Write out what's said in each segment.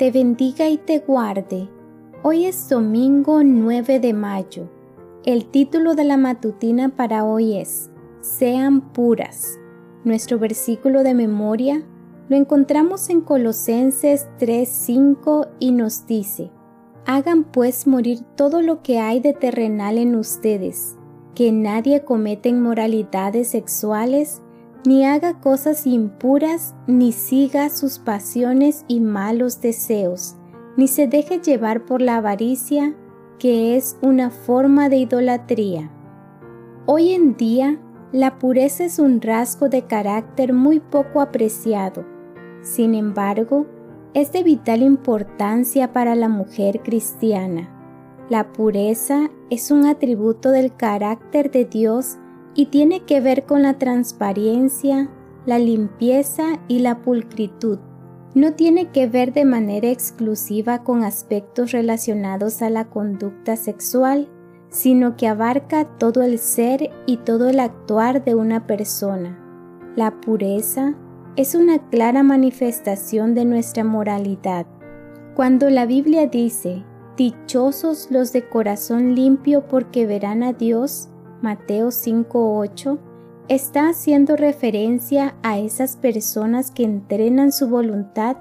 te bendiga y te guarde. Hoy es domingo 9 de mayo. El título de la matutina para hoy es Sean puras. Nuestro versículo de memoria lo encontramos en Colosenses 3:5 y nos dice, Hagan pues morir todo lo que hay de terrenal en ustedes, que nadie cometa inmoralidades sexuales, ni haga cosas impuras, ni siga sus pasiones y malos deseos, ni se deje llevar por la avaricia, que es una forma de idolatría. Hoy en día, la pureza es un rasgo de carácter muy poco apreciado sin embargo, es de vital importancia para la mujer cristiana. La pureza es un atributo del carácter de Dios y tiene que ver con la transparencia, la limpieza y la pulcritud. No tiene que ver de manera exclusiva con aspectos relacionados a la conducta sexual, sino que abarca todo el ser y todo el actuar de una persona. La pureza es una clara manifestación de nuestra moralidad. Cuando la Biblia dice, Dichosos los de corazón limpio porque verán a Dios, Mateo 5:8, está haciendo referencia a esas personas que entrenan su voluntad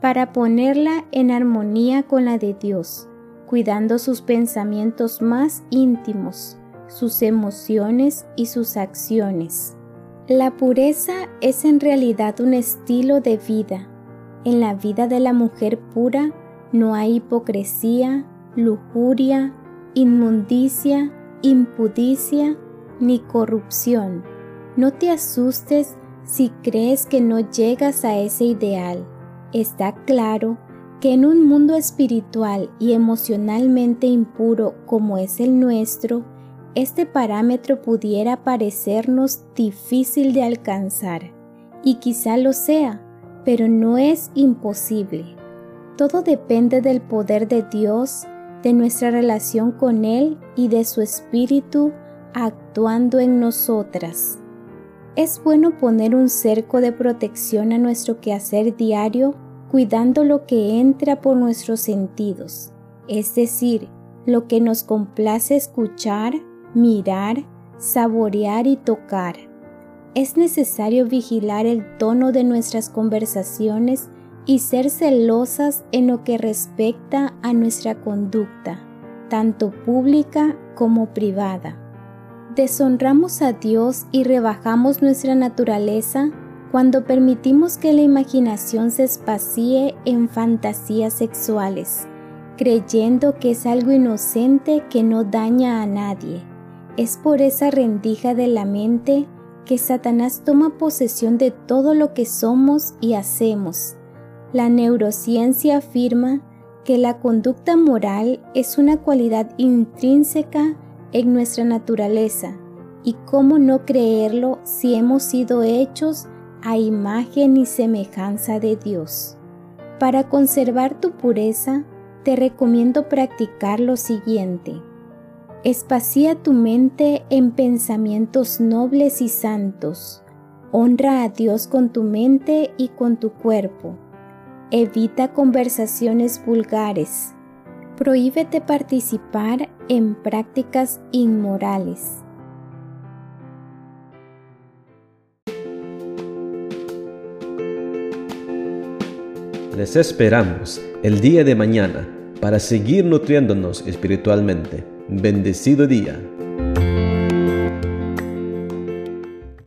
para ponerla en armonía con la de Dios, cuidando sus pensamientos más íntimos, sus emociones y sus acciones. La pureza es en realidad un estilo de vida. En la vida de la mujer pura no hay hipocresía, lujuria, inmundicia, impudicia ni corrupción. No te asustes si crees que no llegas a ese ideal. Está claro que en un mundo espiritual y emocionalmente impuro como es el nuestro, este parámetro pudiera parecernos difícil de alcanzar, y quizá lo sea, pero no es imposible. Todo depende del poder de Dios, de nuestra relación con Él y de su Espíritu actuando en nosotras. Es bueno poner un cerco de protección a nuestro quehacer diario, cuidando lo que entra por nuestros sentidos, es decir, lo que nos complace escuchar, mirar, saborear y tocar. Es necesario vigilar el tono de nuestras conversaciones y ser celosas en lo que respecta a nuestra conducta, tanto pública como privada. Deshonramos a Dios y rebajamos nuestra naturaleza cuando permitimos que la imaginación se espacíe en fantasías sexuales, creyendo que es algo inocente que no daña a nadie. Es por esa rendija de la mente que Satanás toma posesión de todo lo que somos y hacemos. La neurociencia afirma que la conducta moral es una cualidad intrínseca en nuestra naturaleza y cómo no creerlo si hemos sido hechos a imagen y semejanza de Dios. Para conservar tu pureza, te recomiendo practicar lo siguiente. Espacía tu mente en pensamientos nobles y santos. Honra a Dios con tu mente y con tu cuerpo. Evita conversaciones vulgares. Prohíbete participar en prácticas inmorales. Les esperamos el día de mañana para seguir nutriéndonos espiritualmente. Bendecido día.